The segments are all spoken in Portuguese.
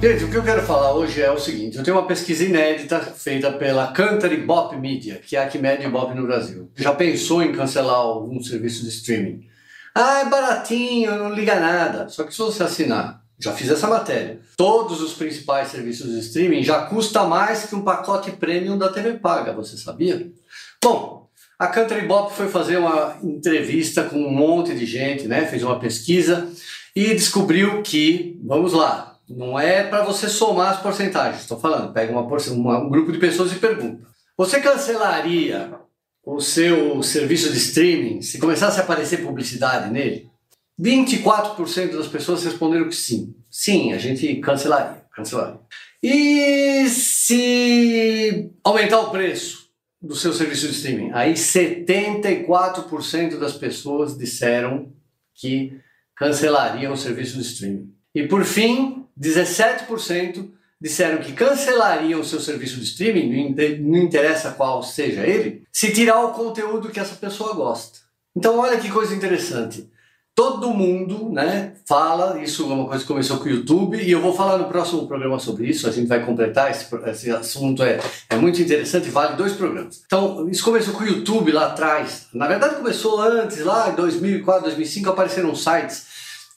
Gente, o que eu quero falar hoje é o seguinte: eu tenho uma pesquisa inédita feita pela Country Bop Media, que é a que mede o Bop no Brasil. Já pensou em cancelar algum serviço de streaming? Ah, é baratinho, não liga nada. Só que se você assinar, já fiz essa matéria, todos os principais serviços de streaming já custa mais que um pacote premium da TV Paga, você sabia? Bom, a Country Bop foi fazer uma entrevista com um monte de gente, né? Fez uma pesquisa e descobriu que, vamos lá, não é para você somar as porcentagens. Estou falando, pega uma, uma, um grupo de pessoas e pergunta: Você cancelaria o seu serviço de streaming se começasse a aparecer publicidade nele? 24% das pessoas responderam que sim. Sim, a gente cancelaria. cancelaria. E se aumentar o preço do seu serviço de streaming? Aí 74% das pessoas disseram que cancelariam o serviço de streaming. E por fim, 17% disseram que cancelariam o seu serviço de streaming, não interessa qual seja ele, se tirar o conteúdo que essa pessoa gosta. Então, olha que coisa interessante. Todo mundo né, fala, isso é uma coisa que começou com o YouTube, e eu vou falar no próximo programa sobre isso, a gente vai completar, esse, esse assunto é, é muito interessante, vale dois programas. Então, isso começou com o YouTube lá atrás, na verdade começou antes, lá em 2004, 2005, apareceram sites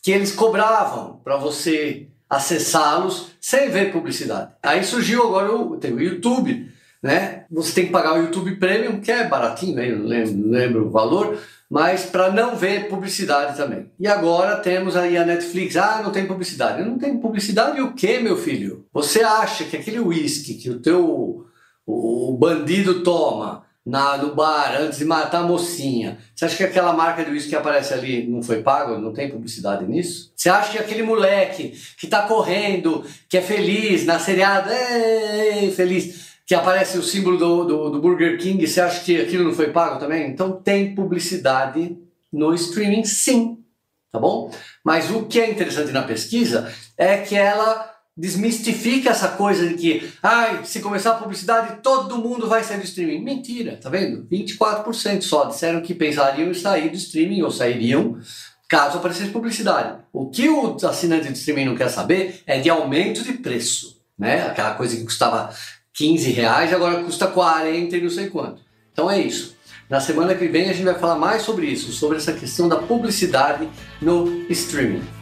que eles cobravam para você acessá-los sem ver publicidade. Aí surgiu agora o, tem o YouTube, né? Você tem que pagar o YouTube Premium, que é baratinho, né? não lembro, não lembro o valor, mas para não ver publicidade também. E agora temos aí a Netflix. Ah, não tem publicidade. Não tem publicidade o quê, meu filho? Você acha que aquele uísque que o teu o bandido toma na, no bar antes de matar a mocinha. Você acha que aquela marca de uísque que aparece ali não foi pago? Não tem publicidade nisso? Você acha que aquele moleque que tá correndo, que é feliz, na seriada, é feliz, que aparece o símbolo do, do, do Burger King, você acha que aquilo não foi pago também? Então tem publicidade no streaming, sim. Tá bom? Mas o que é interessante na pesquisa é que ela desmistifica essa coisa de que, ai, se começar a publicidade, todo mundo vai sair do streaming. Mentira, tá vendo? 24% só disseram que pensariam em sair do streaming ou sairiam caso aparecesse publicidade. O que o assinante de streaming não quer saber é de aumento de preço, né? Aquela coisa que custava 15 reais agora custa 40 e não sei quanto. Então é isso. Na semana que vem a gente vai falar mais sobre isso, sobre essa questão da publicidade no streaming.